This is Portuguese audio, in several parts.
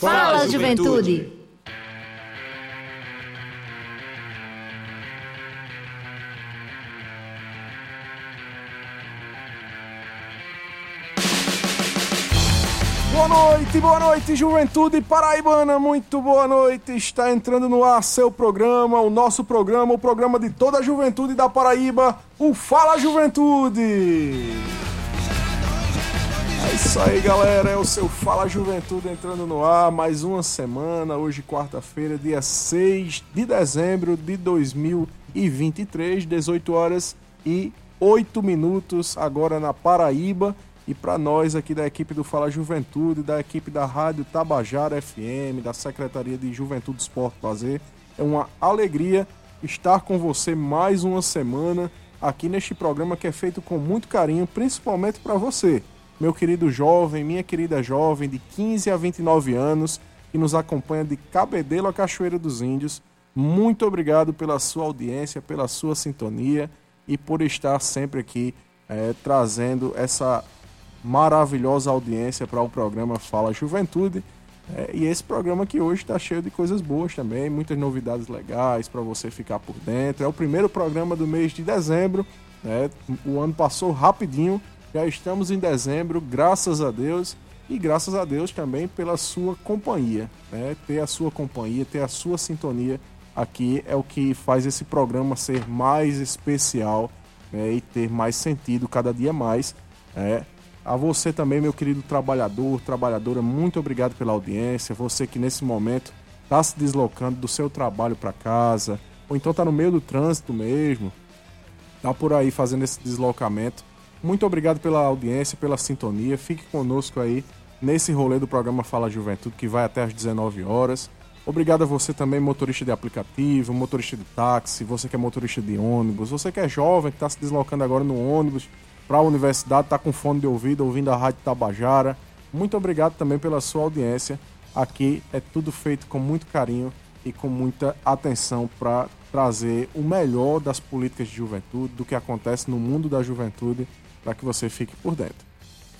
Fala, juventude. Boa noite, boa noite, juventude paraibana, muito boa noite. Está entrando no ar seu programa, o nosso programa, o programa de toda a juventude da Paraíba, o Fala Juventude. Isso aí, galera, é o seu Fala Juventude entrando no ar, mais uma semana, hoje quarta-feira, dia 6 de dezembro de 2023, 18 horas e 8 minutos agora na Paraíba. E para nós aqui da equipe do Fala Juventude, da equipe da Rádio Tabajara FM, da Secretaria de Juventude Esporte Lazer, é uma alegria estar com você mais uma semana aqui neste programa que é feito com muito carinho, principalmente para você, meu querido jovem, minha querida jovem de 15 a 29 anos, que nos acompanha de Cabedelo a Cachoeira dos Índios. Muito obrigado pela sua audiência, pela sua sintonia e por estar sempre aqui eh, trazendo essa maravilhosa audiência para o programa Fala Juventude. É, e esse programa que hoje está cheio de coisas boas também, muitas novidades legais para você ficar por dentro. É o primeiro programa do mês de dezembro. Né? O ano passou rapidinho, já estamos em dezembro, graças a Deus. E graças a Deus também pela sua companhia. Né? Ter a sua companhia, ter a sua sintonia aqui é o que faz esse programa ser mais especial né? e ter mais sentido cada dia mais. Né? A você também, meu querido trabalhador, trabalhadora, muito obrigado pela audiência. Você que nesse momento está se deslocando do seu trabalho para casa, ou então está no meio do trânsito mesmo, está por aí fazendo esse deslocamento. Muito obrigado pela audiência, pela sintonia. Fique conosco aí nesse rolê do programa Fala Juventude, que vai até às 19 horas. Obrigado a você também, motorista de aplicativo, motorista de táxi, você que é motorista de ônibus, você que é jovem, que está se deslocando agora no ônibus para a universidade, está com fone de ouvido, ouvindo a Rádio Tabajara. Muito obrigado também pela sua audiência. Aqui é tudo feito com muito carinho e com muita atenção para trazer o melhor das políticas de juventude, do que acontece no mundo da juventude, para que você fique por dentro.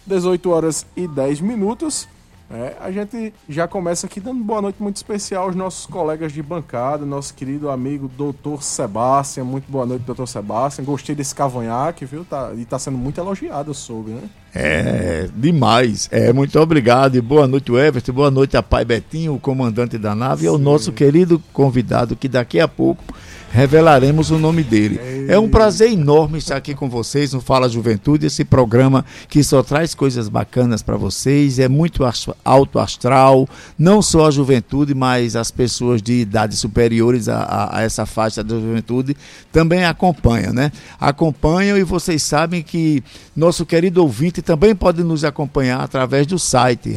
18 horas e 10 minutos. É, a gente já começa aqui dando boa noite muito especial aos nossos colegas de bancada, nosso querido amigo Doutor Sebastião. Muito boa noite, Doutor Sebastião. Gostei desse cavanhaque, viu? Tá, e tá sendo muito elogiado, eu soube, né? É, demais. É, muito obrigado e boa noite, Everton. Boa noite a Pai Betinho, o comandante da nave, Sim. e ao nosso querido convidado que daqui a pouco revelaremos o nome dele. É um prazer enorme estar aqui com vocês no Fala Juventude, esse programa que só traz coisas bacanas para vocês, é muito alto astral, não só a juventude, mas as pessoas de idades superiores a, a, a essa faixa da juventude também acompanham, né? Acompanham e vocês sabem que nosso querido ouvinte também pode nos acompanhar através do site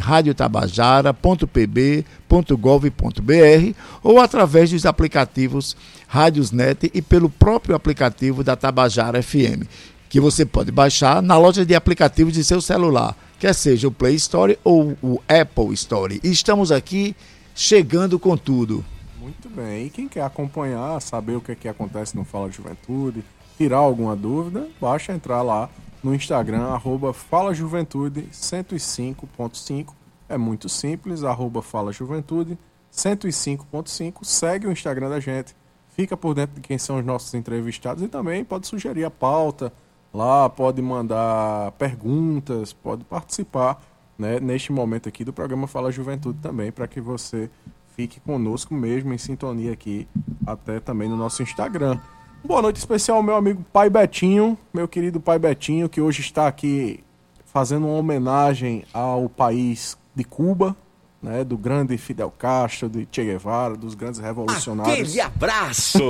radiotabajara.pb.gov.br ou através dos aplicativos Rádiosnet e pelo próprio aplicativo da Tabajara FM, que você pode baixar na loja de aplicativos de seu celular, quer seja o Play Store ou o Apple Store. E estamos aqui chegando com tudo. Muito bem. E quem quer acompanhar, saber o que, é que acontece no Fala Juventude, tirar alguma dúvida, basta entrar lá no Instagram, arroba Fala Juventude 105.5. É muito simples, arroba Fala Juventude 105.5. Segue o Instagram da gente fica por dentro de quem são os nossos entrevistados e também pode sugerir a pauta lá, pode mandar perguntas, pode participar né, neste momento aqui do programa Fala Juventude também, para que você fique conosco mesmo em sintonia aqui, até também no nosso Instagram. Boa noite especial ao meu amigo Pai Betinho, meu querido Pai Betinho, que hoje está aqui fazendo uma homenagem ao país de Cuba, né, do grande Fidel Castro, de Che Guevara, dos grandes revolucionários. Aquele abraço!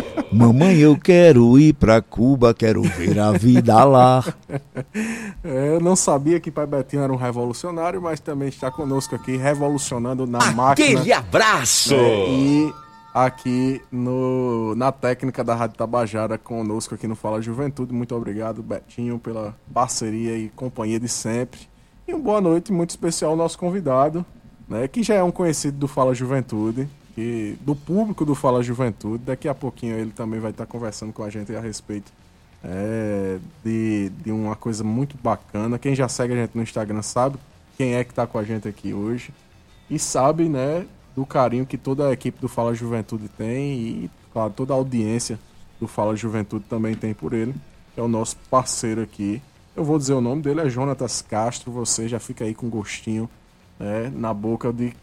Mamãe, eu quero ir para Cuba, quero ver a vida lá. é, eu não sabia que Pai Betinho era um revolucionário, mas também está conosco aqui, revolucionando na Aquele máquina. Aquele abraço! Né, e aqui no, na técnica da Rádio Tabajara conosco aqui no Fala Juventude. Muito obrigado, Betinho, pela parceria e companhia de sempre. E uma boa noite muito especial ao nosso convidado, né, que já é um conhecido do Fala Juventude, e do público do Fala Juventude. Daqui a pouquinho ele também vai estar conversando com a gente a respeito é, de, de uma coisa muito bacana. Quem já segue a gente no Instagram sabe quem é que está com a gente aqui hoje. e sabe, né, do carinho que toda a equipe do Fala Juventude tem e, claro, toda a audiência do Fala Juventude também tem por ele. É o nosso parceiro aqui. Eu vou dizer o nome dele, é Jonatas Castro. Você já fica aí com gostinho né, na boca de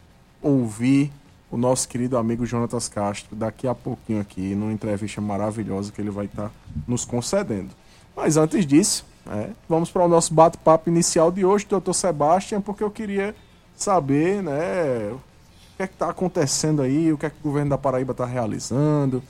ouvir o nosso querido amigo Jonatas Castro daqui a pouquinho aqui, numa entrevista maravilhosa que ele vai estar tá nos concedendo. Mas antes disso, é, vamos para o nosso bate-papo inicial de hoje, doutor Sebastião, porque eu queria saber né, o que é está acontecendo aí, o que é que o governo da Paraíba está realizando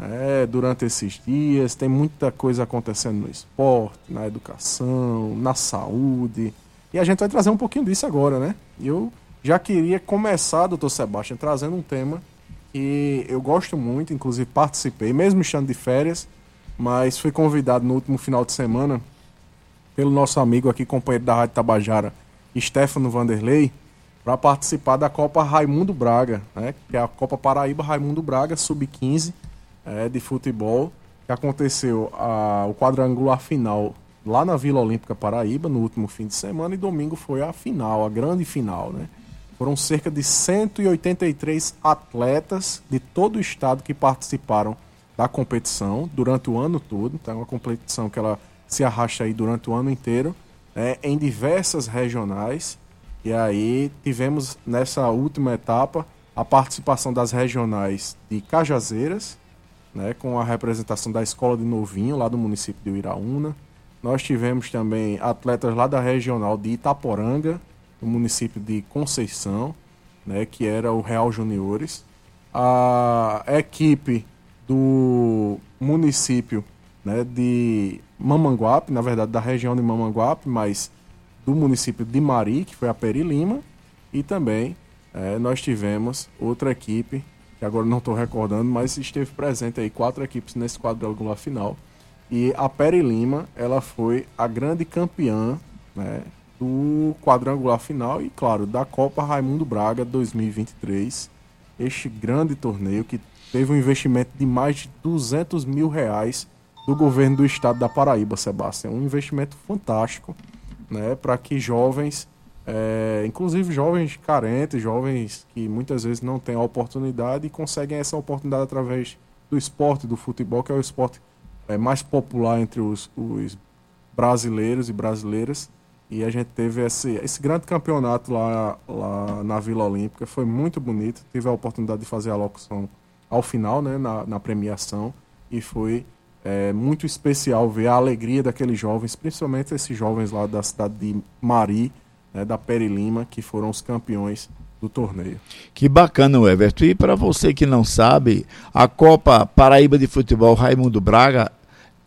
é, durante esses dias. Tem muita coisa acontecendo no esporte, na educação, na saúde. E a gente vai trazer um pouquinho disso agora, né? Eu já queria começar, doutor Sebastião, trazendo um tema que eu gosto muito, inclusive participei, mesmo estando de férias, mas fui convidado no último final de semana pelo nosso amigo aqui, companheiro da Rádio Tabajara, Stefano Vanderlei, para participar da Copa Raimundo Braga, né, que é a Copa Paraíba Raimundo Braga, sub-15 é, de futebol, que aconteceu a, o quadrangular final lá na Vila Olímpica Paraíba, no último fim de semana, e domingo foi a final, a grande final, né? Foram cerca de 183 atletas de todo o estado que participaram da competição durante o ano todo. Então, é uma competição que ela se arrasta aí durante o ano inteiro, né, em diversas regionais. E aí tivemos nessa última etapa a participação das regionais de Cajazeiras, né, com a representação da Escola de Novinho, lá do município de Iraúna. Nós tivemos também atletas lá da regional de Itaporanga, no município de Conceição, né, que era o Real Juniores. A equipe do município né, de Mamanguape, na verdade da região de Mamanguape, mas do município de Mari, que foi a Peri Lima, e também é, nós tivemos outra equipe, que agora não estou recordando, mas esteve presente aí quatro equipes nesse quadrangular final. E a Peri Lima, ela foi a grande campeã né, do quadrangular final e, claro, da Copa Raimundo Braga 2023. Este grande torneio que teve um investimento de mais de 200 mil reais do governo do estado da Paraíba, Sebastião. Um investimento fantástico né, para que jovens, é, inclusive jovens carentes, jovens que muitas vezes não têm a oportunidade e conseguem essa oportunidade através do esporte, do futebol, que é o esporte é, mais popular entre os, os brasileiros e brasileiras. E a gente teve esse, esse grande campeonato lá, lá na Vila Olímpica. Foi muito bonito. Tive a oportunidade de fazer a locução ao final, né, na, na premiação. E foi é, muito especial ver a alegria daqueles jovens, principalmente esses jovens lá da cidade de Mari, né, da Peri Lima, que foram os campeões do torneio. Que bacana, Everton. E para você que não sabe, a Copa Paraíba de Futebol Raimundo Braga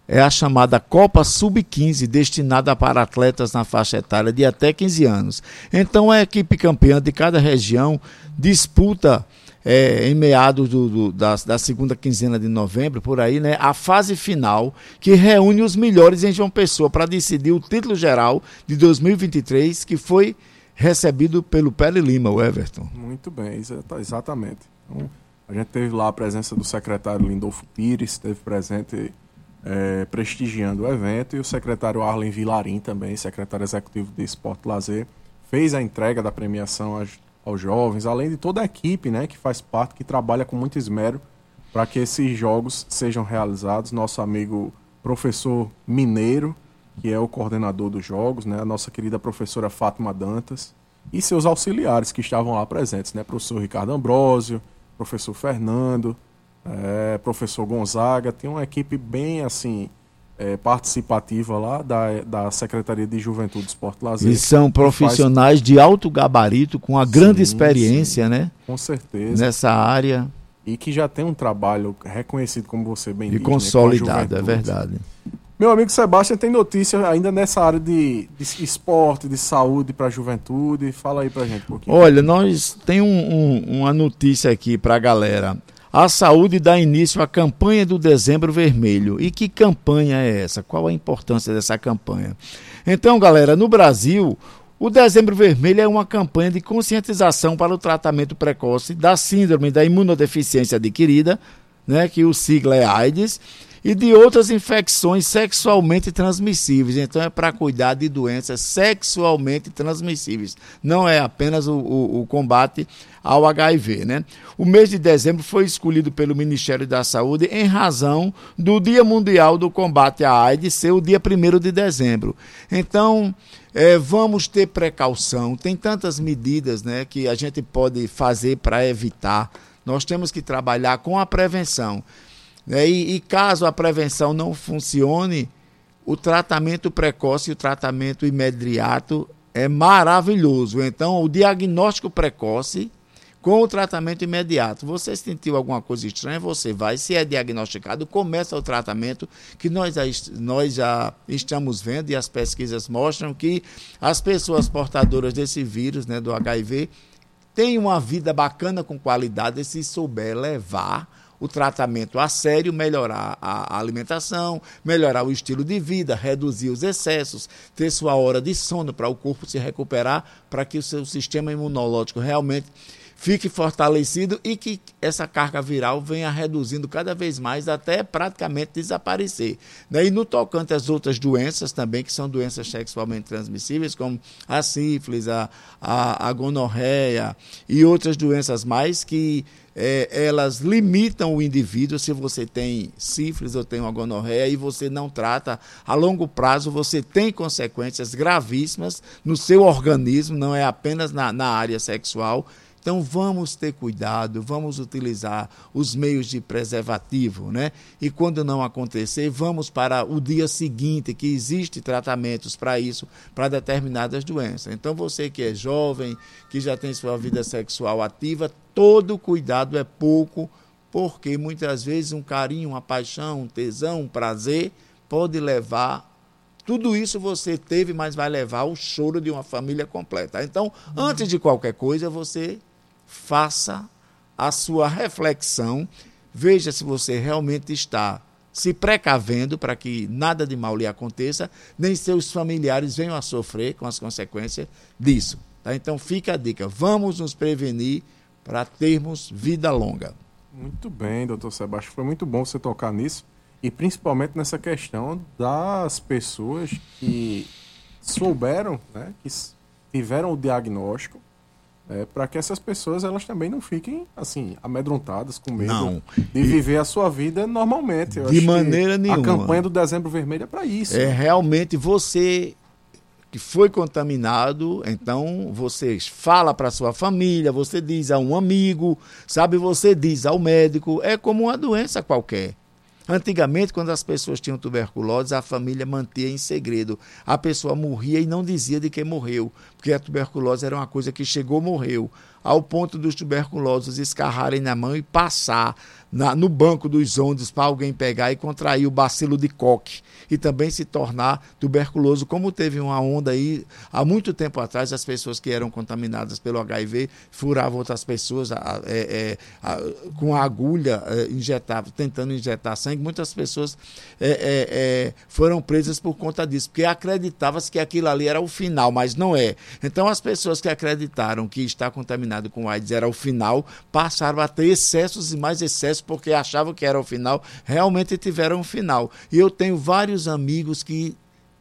é a chamada Copa Sub-15, destinada para atletas na faixa etária de até 15 anos. Então a equipe campeã de cada região disputa é, em meados do, do, da, da, segunda quinzena de novembro, por aí, né, a fase final, que reúne os melhores em João Pessoa para decidir o título geral de 2023, que foi recebido pelo Pele Lima, o Everton. Muito bem, exatamente. Então, a gente teve lá a presença do secretário Lindolfo Pires, esteve presente é, prestigiando o evento, e o secretário Arlen Vilarim também, secretário executivo de Esporte Lazer, fez a entrega da premiação aos, aos jovens, além de toda a equipe né, que faz parte, que trabalha com muito esmero para que esses jogos sejam realizados. Nosso amigo professor Mineiro, que é o coordenador dos jogos, né, a nossa querida professora Fátima Dantas, e seus auxiliares que estavam lá presentes, né, professor Ricardo Ambrosio, professor Fernando, é, professor Gonzaga, tem uma equipe bem assim é, participativa lá da, da Secretaria de Juventude, Esporte e Lazer. E são profissionais faz... de alto gabarito, com uma grande sim, experiência, sim, né? Com certeza. Nessa área. E que já tem um trabalho reconhecido, como você bem disse. E né, consolidado, né, é verdade. Meu amigo Sebastião tem notícia ainda nessa área de, de esporte, de saúde para a juventude. Fala aí para gente um pouquinho. Olha, nós tem um, um, uma notícia aqui para a galera. A saúde dá início à campanha do Dezembro Vermelho. E que campanha é essa? Qual a importância dessa campanha? Então, galera, no Brasil, o Dezembro Vermelho é uma campanha de conscientização para o tratamento precoce da síndrome da imunodeficiência adquirida, né, que o sigla é AIDS, e de outras infecções sexualmente transmissíveis. Então é para cuidar de doenças sexualmente transmissíveis. Não é apenas o, o, o, combate ao HIV. Né? O mês de dezembro foi escolhido pelo Ministério da Saúde em razão do Dia Mundial do Combate à AIDS ser o dia 1 de dezembro. Então, é, vamos ter precaução. Tem tantas medidas né, que a gente pode fazer para evitar. Nós temos que trabalhar com a prevenção. Né? E, e caso a prevenção não funcione, o tratamento precoce e o tratamento imediato é maravilhoso. Então, o diagnóstico precoce com o tratamento imediato. Você sentiu alguma coisa estranha, você vai, se é diagnosticado, começa o tratamento, que nós já, nós já estamos vendo e as pesquisas mostram que as pessoas portadoras desse vírus, né, do HIV, têm uma vida bacana com qualidade se souber levar o tratamento a sério, melhorar a alimentação, melhorar o estilo de vida, reduzir os excessos, ter sua hora de sono para o corpo se recuperar, para que o seu sistema imunológico realmente fique fortalecido e que essa carga viral venha reduzindo cada vez mais até praticamente desaparecer. E no tocante às outras doenças também, que são doenças sexualmente transmissíveis, como a sífilis, a, a, a gonorreia e outras doenças mais que é, elas limitam o indivíduo. Se você tem sífilis ou tem uma gonorreia e você não trata, a longo prazo você tem consequências gravíssimas no seu organismo, não é apenas na, na área sexual então vamos ter cuidado, vamos utilizar os meios de preservativo, né? E quando não acontecer, vamos para o dia seguinte, que existe tratamentos para isso, para determinadas doenças. Então você que é jovem, que já tem sua vida sexual ativa, todo cuidado é pouco, porque muitas vezes um carinho, uma paixão, um tesão, um prazer pode levar tudo isso você teve, mas vai levar ao choro de uma família completa. Então, antes de qualquer coisa, você faça a sua reflexão, veja se você realmente está se precavendo para que nada de mal lhe aconteça, nem seus familiares venham a sofrer com as consequências disso. Tá? Então fica a dica, vamos nos prevenir para termos vida longa. Muito bem, doutor Sebastião, foi muito bom você tocar nisso, e principalmente nessa questão das pessoas que souberam, né, que tiveram o diagnóstico, é, para que essas pessoas elas também não fiquem assim amedrontadas com medo não. de viver a sua vida normalmente. Eu de maneira nenhuma. A campanha do Dezembro Vermelho é para isso. É realmente você que foi contaminado, então você fala para sua família, você diz a um amigo, sabe, você diz ao médico, é como uma doença qualquer. Antigamente, quando as pessoas tinham tuberculose, a família mantinha em segredo. A pessoa morria e não dizia de quem morreu, porque a tuberculose era uma coisa que chegou, morreu, ao ponto dos tuberculosos escarrarem na mão e passar na, no banco dos ônibus para alguém pegar e contrair o bacilo de Koch e também se tornar tuberculoso, como teve uma onda aí há muito tempo atrás, as pessoas que eram contaminadas pelo HIV furavam outras pessoas a, é, é, a, com a agulha, é, injetavam, tentando injetar sangue. Muitas pessoas é, foram presas por conta disso, porque acreditava-se que aquilo ali era o final, mas não é. Então as pessoas que acreditaram que estar contaminado com AIDS era o final, passaram a ter excessos e mais excessos porque achavam que era o final, realmente tiveram um final. E eu tenho vários amigos que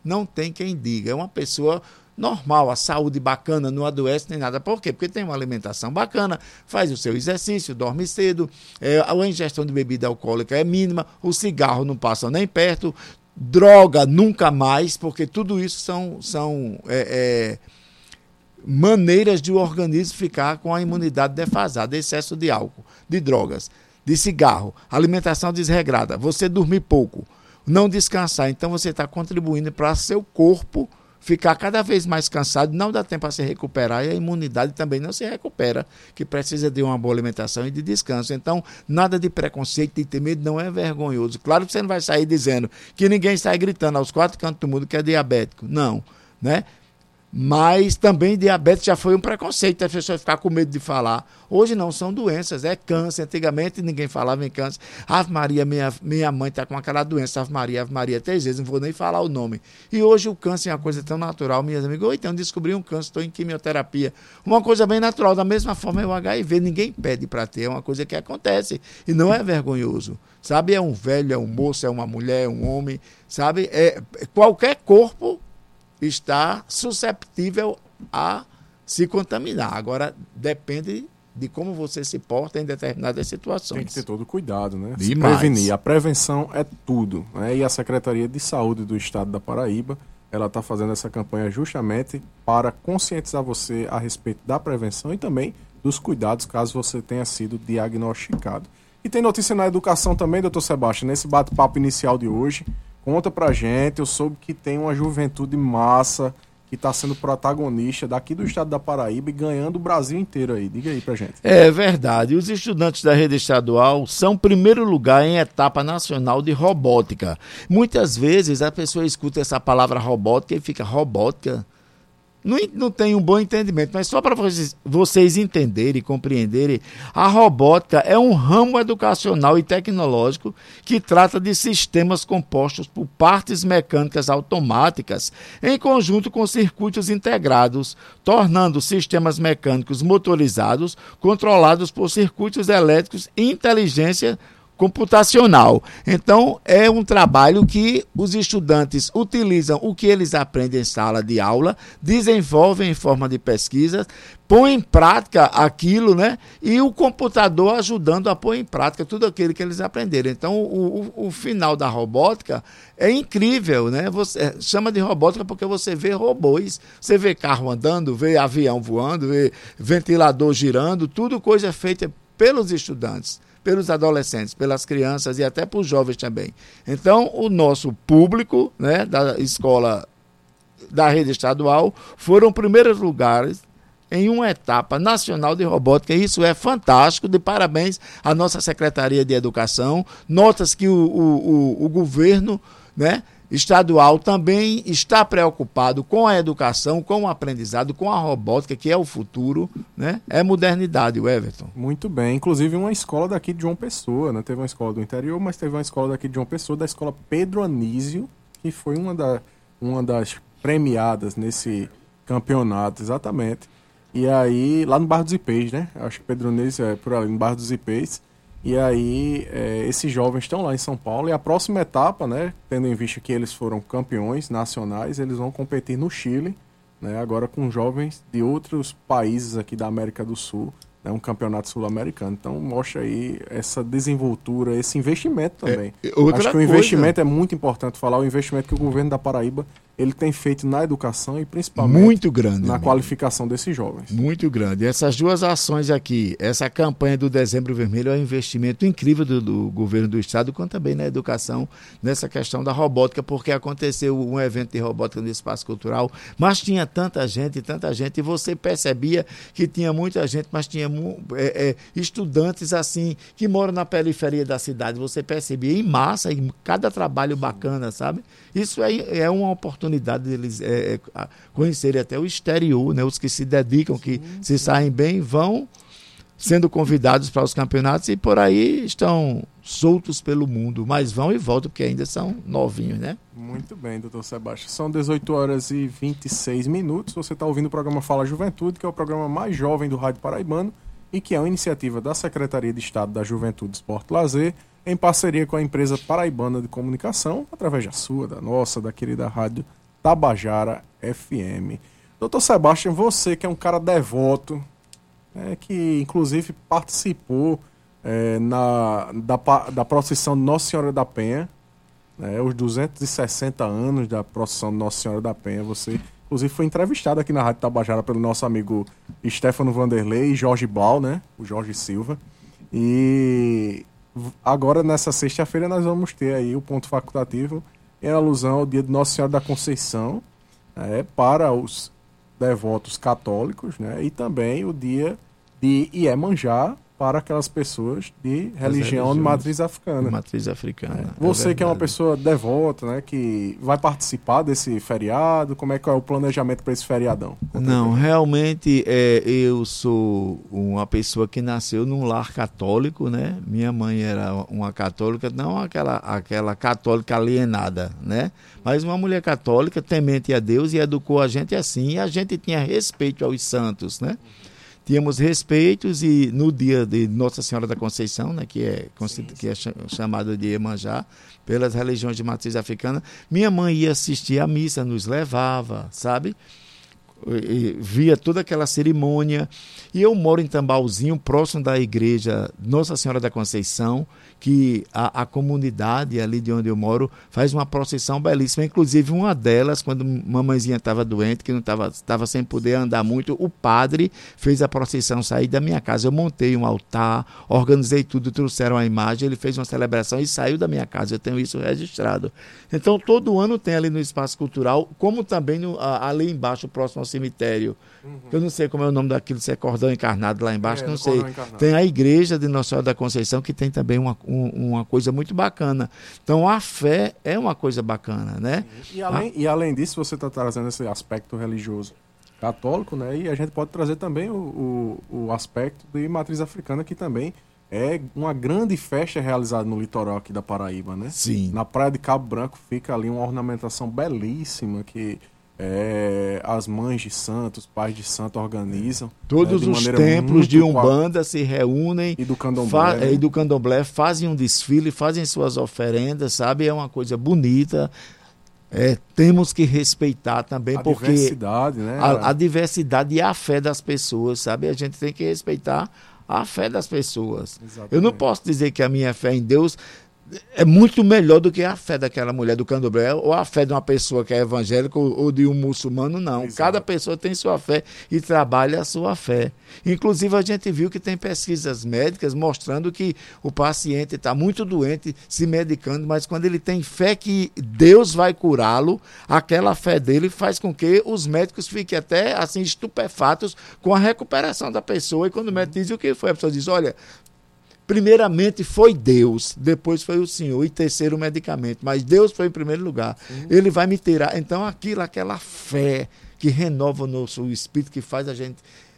não tem quem diga. É uma pessoa normal, a saúde bacana, não adoece nem nada. Por quê? Porque tem uma alimentação bacana, faz o seu exercício, dorme cedo, é, a ingestão de bebida alcoólica é mínima, o cigarro não passa nem perto, droga nunca mais, porque tudo isso são, são é, é, maneiras de o organismo ficar com a imunidade defasada, excesso de álcool, de drogas de cigarro, alimentação desregrada, você dormir pouco, não descansar, então você está contribuindo para seu corpo ficar cada vez mais cansado, não dá tempo a se recuperar e a imunidade também não se recupera, que precisa de uma boa alimentação e de descanso. Então, nada de preconceito e ter medo não é vergonhoso. Claro que você não vai sair dizendo que ninguém sai gritando aos quatro cantos do mundo que é diabético. Não, né? Mas também diabetes já foi um preconceito, as pessoas ficar com medo de falar. Hoje não, são doenças, é câncer. Antigamente ninguém falava em câncer. Ave Maria, minha, minha mãe está com aquela doença, Ave Maria, Ave Maria, três vezes, não vou nem falar o nome. E hoje o câncer é uma coisa tão natural, minhas amigas. Oi, então descobri um câncer, estou em quimioterapia. Uma coisa bem natural, da mesma forma é o HIV, ninguém pede para ter, é uma coisa que acontece. E não é vergonhoso. Sabe, é um velho, é um moço, é uma mulher, é um homem, sabe? É, qualquer corpo está susceptível a se contaminar. Agora, depende de como você se porta em determinadas situações. Tem que ter todo cuidado, né? Demais. Se prevenir. A prevenção é tudo. Né? E a Secretaria de Saúde do Estado da Paraíba, ela está fazendo essa campanha justamente para conscientizar você a respeito da prevenção e também dos cuidados caso você tenha sido diagnosticado. E tem notícia na educação também, doutor Sebastião, nesse bate-papo inicial de hoje. Conta pra gente, eu soube que tem uma juventude massa que está sendo protagonista daqui do estado da Paraíba e ganhando o Brasil inteiro aí. Diga aí pra gente. É verdade. Os estudantes da rede estadual são primeiro lugar em etapa nacional de robótica. Muitas vezes a pessoa escuta essa palavra robótica e fica robótica. Não, não tem um bom entendimento, mas só para vocês, vocês entenderem e compreenderem, a robótica é um ramo educacional e tecnológico que trata de sistemas compostos por partes mecânicas automáticas em conjunto com circuitos integrados, tornando sistemas mecânicos motorizados controlados por circuitos elétricos e inteligência computacional. Então, é um trabalho que os estudantes utilizam o que eles aprendem em sala de aula, desenvolvem em forma de pesquisa, põem em prática aquilo, né? E o computador ajudando a pôr em prática tudo aquilo que eles aprenderam. Então, o, o, o final da robótica é incrível, né? Você chama de robótica porque você vê robôs, você vê carro andando, vê avião voando, vê ventilador girando, tudo coisa feita pelos estudantes pelos adolescentes, pelas crianças e até para os jovens também. Então, o nosso público né, da escola da rede estadual foram primeiros lugares em uma etapa nacional de robótica. Isso é fantástico. De parabéns à nossa Secretaria de Educação. Notas que o, o, o, o governo né, estadual também está preocupado com a educação, com o aprendizado, com a robótica, que é o futuro, né? É modernidade, o Everton. Muito bem. Inclusive uma escola daqui de João Pessoa, né? Teve uma escola do interior, mas teve uma escola daqui de João Pessoa, da escola Pedro Anísio, que foi uma, da, uma das premiadas nesse campeonato, exatamente. E aí, lá no Barro dos Ipês, né? Acho que Pedro Anísio é por ali, no Barro dos Ipês. E aí, é, esses jovens estão lá em São Paulo. E a próxima etapa, né, tendo em vista que eles foram campeões nacionais, eles vão competir no Chile, né, agora com jovens de outros países aqui da América do Sul, né, um campeonato sul-americano. Então, mostra aí essa desenvoltura, esse investimento também. É, Acho que o coisa. investimento é muito importante falar, o investimento que o governo da Paraíba ele tem feito na educação e principalmente Muito grande. na qualificação desses jovens. Muito grande. Essas duas ações aqui, essa campanha do Dezembro Vermelho é um investimento incrível do, do governo do estado, como também na educação, nessa questão da robótica, porque aconteceu um evento de robótica no espaço cultural, mas tinha tanta gente, tanta gente, e você percebia que tinha muita gente, mas tinha é, é, estudantes assim que moram na periferia da cidade. Você percebia em massa, em cada trabalho bacana, sabe? Isso é, é uma oportunidade deles é, é, a- conhecerem até o exterior, né? Os que se dedicam, que se saem bem, vão sendo convidados para os campeonatos e por aí estão soltos pelo mundo, mas vão e voltam porque ainda são novinhos, né? Muito bem, doutor Sebastião. São 18 horas e 26 minutos. Você está ouvindo o programa Fala Juventude, que é o programa mais jovem do Rádio Paraibano e que é uma iniciativa da Secretaria de Estado da Juventude, Esporte e Lazer, em parceria com a empresa Paraibana de Comunicação, através da sua, da nossa, da querida rádio Tabajara FM. Doutor Sebastião, você que é um cara devoto, é, que inclusive participou é, na, da, da procissão Nossa Senhora da Penha, né, os 260 anos da procissão Nossa Senhora da Penha. Você, inclusive, foi entrevistado aqui na Rádio Tabajara pelo nosso amigo Stefano Vanderlei e Jorge Blau, né? O Jorge Silva. E agora, nessa sexta-feira, nós vamos ter aí o ponto facultativo em alusão ao dia de Nossa Senhora da Conceição, né, para os devotos católicos, né? E também o dia de Iemanjá para aquelas pessoas de religião de matriz africana. Matriz africana. Você que é uma pessoa devota, né, que vai participar desse feriado, como é que é o planejamento para esse feriadão? Não, realmente é, eu sou uma pessoa que nasceu num lar católico, né? Minha mãe era uma católica, não aquela, aquela católica alienada, né? Mas uma mulher católica, temente a Deus e educou a gente assim. E a gente tinha respeito aos santos, né? Tínhamos respeitos e no dia de Nossa Senhora da Conceição, né, que é, que é cha- chamado de Iemanjá, pelas religiões de matriz africana, minha mãe ia assistir a missa, nos levava, sabe? e via toda aquela cerimônia. E eu moro em Tambalzinho, próximo da igreja Nossa Senhora da Conceição, que a, a comunidade ali de onde eu moro faz uma procissão belíssima. Inclusive, uma delas, quando mamãezinha estava doente, que não estava sem poder andar muito, o padre fez a procissão sair da minha casa. Eu montei um altar, organizei tudo, trouxeram a imagem, ele fez uma celebração e saiu da minha casa. Eu tenho isso registrado. Então, todo ano tem ali no Espaço Cultural, como também no, ali embaixo, próximo ao cemitério. Eu não sei como é o nome daquilo, se é cordão encarnado lá embaixo, É, não sei. encarnado. Tem a igreja de Nossa Senhora da Conceição, que tem também uma, um- uma coisa muito bacana. Então, a fé é uma coisa bacana, né? E além, e além disso, você está trazendo esse aspecto religioso católico, né? E a gente pode trazer também o, o, o aspecto de matriz africana, que também é uma grande festa realizada no litoral aqui da Paraíba, né? Sim. Na Praia de Cabo Branco fica ali uma ornamentação belíssima que é, as mães de santo, os pais de santo organizam. Todos né, de os templos de Umbanda se reúnem E do candomblé, fa- né? e do candomblé fazem um desfile, fazem suas oferendas, sabe? É uma coisa bonita. É, temos que respeitar também, a porque diversidade, né? a, a diversidade e a fé das pessoas, sabe? A gente tem que respeitar a fé das pessoas. Exatamente. Eu não posso dizer que a minha fé em Deus é muito melhor do que a fé daquela mulher do candomblé ou a fé de uma pessoa que é evangélica ou, de um muçulmano, não. Exato. Cada pessoa tem sua fé e trabalha a sua fé. Inclusive, a gente viu que tem pesquisas médicas mostrando que o paciente está muito doente, se medicando, mas quando ele tem fé que Deus vai curá-lo, aquela fé dele faz com que os médicos fiquem até assim estupefatos com a recuperação da pessoa. E quando o médico diz o que foi, a pessoa diz: olha, primeiramente foi Deus, depois foi o Senhor e terceiro o medicamento, mas Deus foi em primeiro lugar. Ele vai me tirar. Então aquilo, aquela fé que renova o nosso espírito, que faz a gente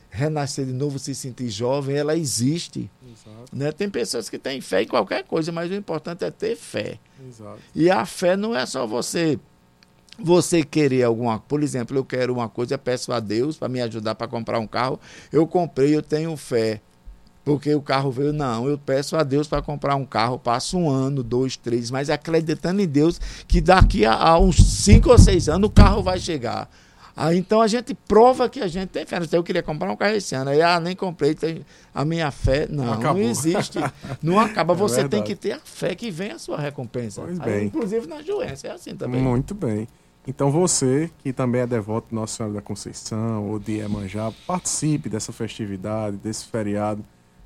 renascer de novo, se sentir jovem, ela existe. Né? Tem pessoas que têm fé em qualquer coisa, mas o importante é ter fé. exato. E a fé não é só você você querer alguma, por exemplo, eu quero uma coisa, eu peço a Deus para me ajudar para comprar um carro, eu comprei, eu tenho fé. Porque o carro veio, não, eu peço a Deus para comprar um carro, passo um ano, dois, três, mas acreditando em Deus que daqui a, a uns cinco ou seis anos o carro vai chegar. Aí, então a gente prova que a gente tem fé. Eu queria comprar um carro esse ano, aí ah, nem comprei, tem a minha fé. Não, não Acabou. existe. Não acaba. É Você tem verdade. que ter a fé que vem a sua recompensa. Pois Aí, bem. inclusive na doença, é assim também. Muito bem. Então você, que também é devoto de Nossa Senhora da Conceição ou de Iemanjá, participe dessa festividade, desse feriado,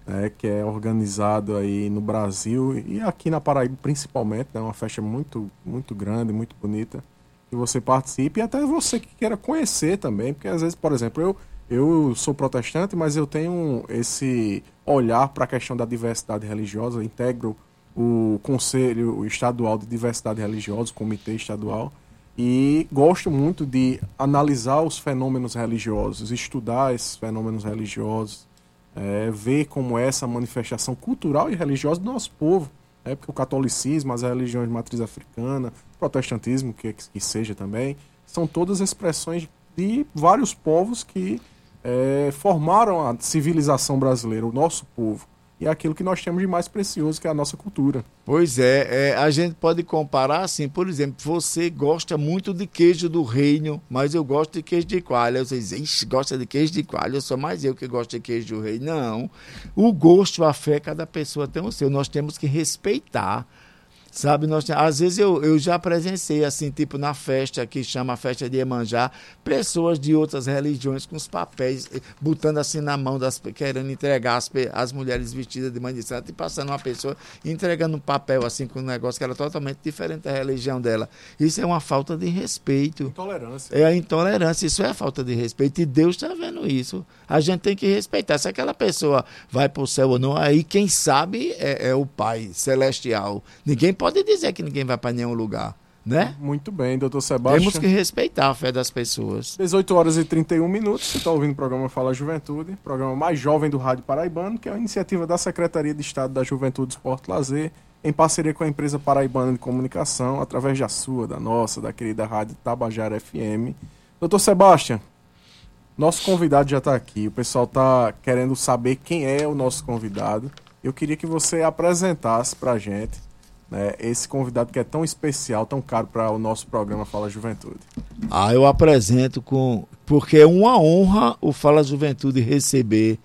né, que é organizado aí no Brasil e aqui na Paraíba principalmente, é uma festa muito, muito grande, muito bonita. Que você participe e até você que queira conhecer também, porque às vezes, por exemplo, eu, eu sou protestante, mas eu tenho esse olhar para a questão da diversidade religiosa, integro o Conselho Estadual de Diversidade Religiosa, o Comitê Estadual, e gosto muito de analisar os fenômenos religiosos, estudar esses fenômenos religiosos, é, ver como é essa manifestação cultural e religiosa do nosso povo. É, porque o catolicismo, as religiões de matriz africana, protestantismo, que, que seja também, são todas expressões de vários povos que é, formaram a civilização brasileira, o nosso povo. E é aquilo que nós temos de mais precioso, que é a nossa cultura. Pois é, é, a gente pode comparar assim, por exemplo, você gosta muito de queijo do reino, mas eu gosto de queijo de coalha. Você diz, Ixi, gosta de queijo de coalha, sou mais eu que gosto de queijo do reino. Não. O gosto, a fé, cada pessoa tem o seu. Nós temos que respeitar. Sabe, nós, às vezes eu, eu já presenciei, assim, tipo na festa que chama festa de Iemanjá, pessoas de outras religiões com os papéis, eh, botando assim na mão, das, querendo entregar as, as mulheres vestidas de mãe de santo e passando uma pessoa entregando um papel assim com um negócio que era totalmente diferente da religião dela. Isso é uma falta de respeito. Intolerância. É a intolerância, isso é a falta de respeito. E Deus está vendo isso. A gente tem que respeitar. Se aquela pessoa vai para o céu ou não, aí quem sabe é, é o Pai Celestial. Ninguém pode pode dizer que ninguém vai para nenhum lugar, né? Muito bem, doutor Sebastião. Temos que respeitar a fé das pessoas. 18 horas e 31 minutos, você está ouvindo o programa Fala Juventude, programa mais jovem do Rádio Paraibano, que é uma iniciativa da Secretaria de Estado da Juventude, Esporte e Lazer, em parceria com a empresa Paraibana de Comunicação, através da sua, da nossa, da querida Rádio Tabajara FM. Doutor Sebastião, nosso convidado já está aqui, o pessoal está querendo saber quem é o nosso convidado. Eu queria que você apresentasse para a gente né, esse convidado que é tão especial, tão caro para o nosso programa Fala Juventude? Ah, eu apresento com. Porque é uma honra o Fala Juventude receber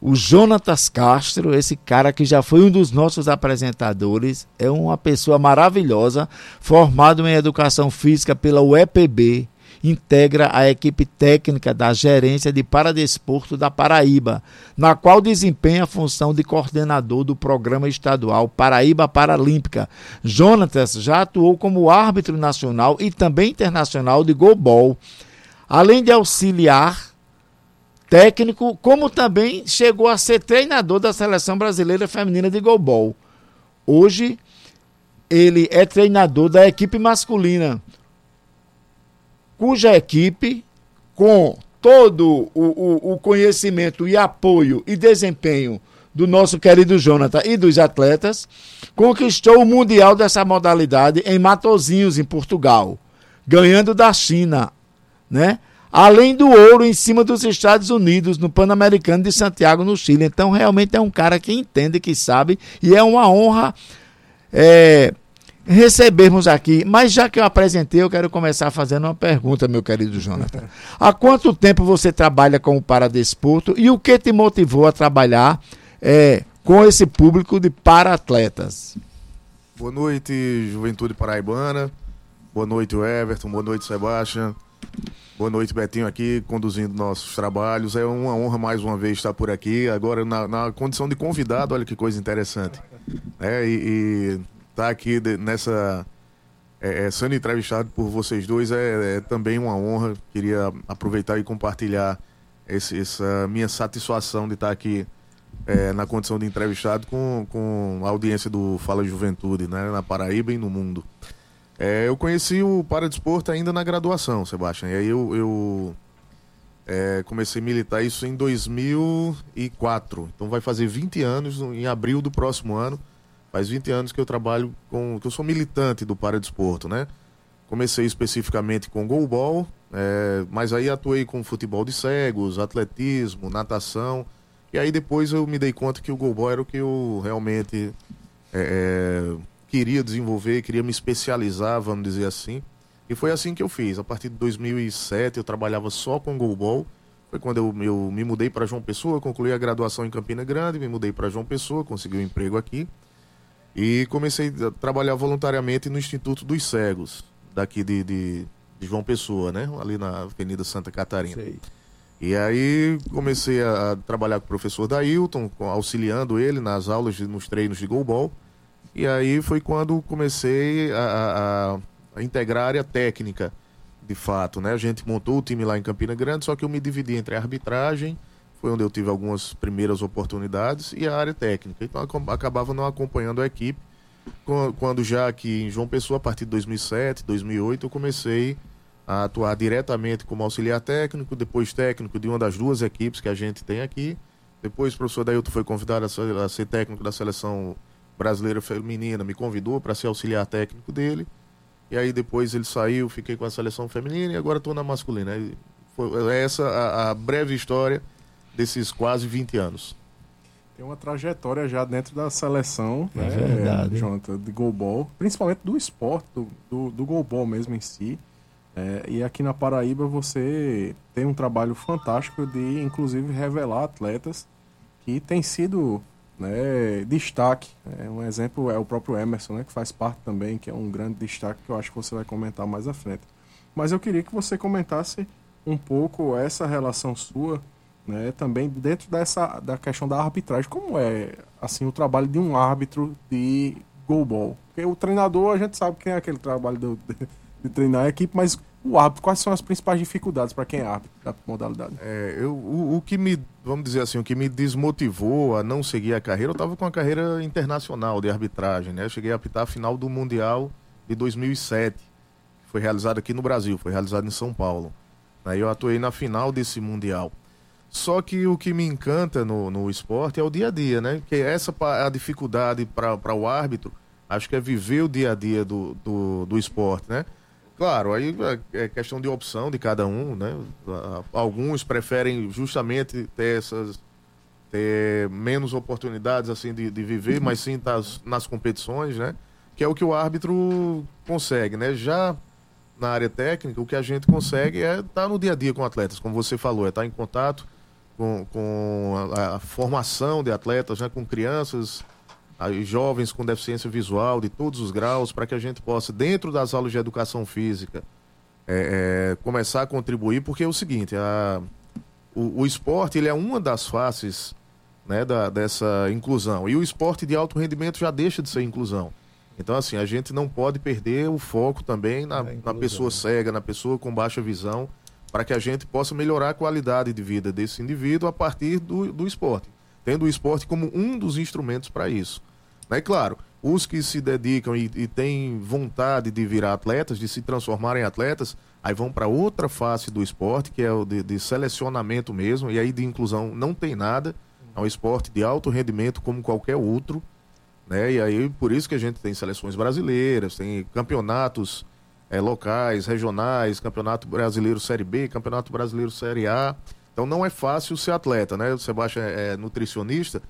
o Jonatas Castro, esse cara que já foi um dos nossos apresentadores, é uma pessoa maravilhosa, formado em educação física pela UEPB, integra a equipe técnica da Gerência de Paradesporto da Paraíba, na qual desempenha a função de coordenador do programa estadual Paraíba Paralímpica. Jonatas já atuou como árbitro nacional e também internacional de goalball, além de auxiliar técnico, como também chegou a ser treinador da seleção brasileira feminina de goalball. Hoje ele é treinador da equipe masculina cuja equipe, com todo o, o, o, conhecimento e apoio e desempenho do nosso querido Jonathan e dos atletas, conquistou o Mundial dessa modalidade em Matozinhos, em Portugal, ganhando da China, né? Além do ouro em cima dos Estados Unidos, no Pan-Americano de Santiago, no Chile. Então, realmente é um cara que entende, que sabe, e é uma honra é, recebermos aqui. Mas já que eu apresentei, eu quero começar fazendo uma pergunta, meu querido Jonathan. Há quanto tempo você trabalha com o Paradesporto e o que te motivou a trabalhar é, com esse público de para-atletas? Boa noite, Juventude Paraibana. Boa noite, Everton. Boa noite, Sebastião. Boa noite, Betinho, aqui conduzindo nossos trabalhos. É uma honra mais uma vez estar por aqui. Agora, na, na condição de convidado, olha que coisa interessante. É, e, e estar tá aqui nessa. É, é, sendo entrevistado por vocês dois é, é, também uma honra. Queria aproveitar e compartilhar esse, essa minha satisfação de estar aqui é, na condição de entrevistado com, com a audiência do Fala Juventude, né, na Paraíba e no mundo. É, eu conheci o Paradesporto ainda na graduação, Sebastião. E aí eu, eu é, comecei a militar isso em 2004. Então vai fazer 20 anos em abril do próximo ano. Faz 20 anos que eu trabalho com. que eu sou militante do paradesporto, né? Comecei especificamente com goalball, é, mas aí atuei com futebol de cegos, atletismo, natação. E aí depois eu me dei conta que o goalball era o que eu realmente é, é queria desenvolver, queria me especializar, vamos dizer assim. E foi assim que eu fiz. A partir de 2007 eu trabalhava só com goalball. Foi quando eu, eu me mudei para João Pessoa, concluí a graduação em Campina Grande, me mudei para João Pessoa, consegui um emprego aqui. E comecei a trabalhar voluntariamente no Instituto dos Cegos, daqui de, de, de João Pessoa, né? Ali na Avenida Santa Catarina. Sei. E aí comecei a trabalhar com o professor Dailton, auxiliando ele nas aulas, nos treinos de goalball. E aí foi quando comecei a, a, a, integrar a área técnica, de fato, né? A gente montou o time lá em Campina Grande, só que eu me dividi entre a arbitragem, foi onde eu tive algumas primeiras oportunidades, e a área técnica. Então acabava não acompanhando a equipe. Quando já aqui em João Pessoa, a partir de 2007, 2008, eu comecei a atuar diretamente como auxiliar técnico, depois técnico de uma das duas equipes que a gente tem aqui. Depois o professor Dailton foi convidado a ser, técnico da seleção brasileira feminina, me convidou para ser auxiliar técnico dele. E aí depois ele saiu, fiquei com a seleção feminina e agora estou na masculina. Foi essa a, a breve história desses quase 20 anos. Tem uma trajetória já dentro da seleção, é né, verdade. Jonathan, de goalball, principalmente do esporte, do, do, do goalball mesmo em si. É, e aqui na Paraíba você tem um trabalho fantástico de, inclusive, revelar atletas que têm sido né, destaque. É, um exemplo é o próprio Emerson, né, que faz parte também, que é um grande destaque que eu acho que você vai comentar mais à frente. Mas eu queria que você comentasse um pouco essa relação sua, né, também dentro dessa da questão da arbitragem. Como é assim o trabalho de um árbitro de goalball? Porque o treinador a gente sabe que é aquele trabalho do, de, de treinar a equipe, mas o árbitro, quais são as principais dificuldades para quem é árbitro da modalidade? É, eu, o, o, que me, vamos dizer assim, o que me desmotivou a não seguir a carreira, eu estava com a carreira internacional de arbitragem, né? Eu cheguei a apitar a final do Mundial de 2007, que foi realizado aqui no Brasil, foi realizado em São Paulo. Aí eu atuei na final desse Mundial. Só que o que me encanta no, no esporte é o dia a dia, né? Que essa a dificuldade para o árbitro, acho que é viver o dia a dia do, do, do esporte, né? Claro, aí é, é questão de opção de cada um, né? Alguns preferem justamente ter essas ter menos oportunidades assim de, de viver, mas sim estar nas competições, né? Que é o que o árbitro consegue, né? Já na área técnica, o que a gente consegue é estar no dia a dia com atletas, como você falou, é estar em contato com, com a, a formação de atletas, né? Com crianças, jovens com deficiência visual de todos os graus, para que a gente possa, dentro das aulas de educação física, é, é, começar a contribuir, porque é o seguinte, a, o, o, esporte ele é uma das faces né, da, dessa inclusão. E o esporte de alto rendimento já deixa de ser inclusão. Então, assim, a gente não pode perder o foco também na, na pessoa cega, na pessoa com baixa visão, para que a gente possa melhorar a qualidade de vida desse indivíduo a partir do, do esporte, tendo o esporte como um dos instrumentos para isso. É claro, os que se dedicam e, e têm vontade de virar atletas, de se transformar em atletas, aí vão para outra face do esporte, que é o de, de, selecionamento mesmo, e aí de inclusão não tem nada. É um esporte de alto rendimento como qualquer outro. Né? E aí por isso que a gente tem seleções brasileiras, tem campeonatos é, locais, regionais, campeonato brasileiro Série B, campeonato brasileiro Série A. Então não é fácil ser atleta, né? O Sebastião é, é nutricionista,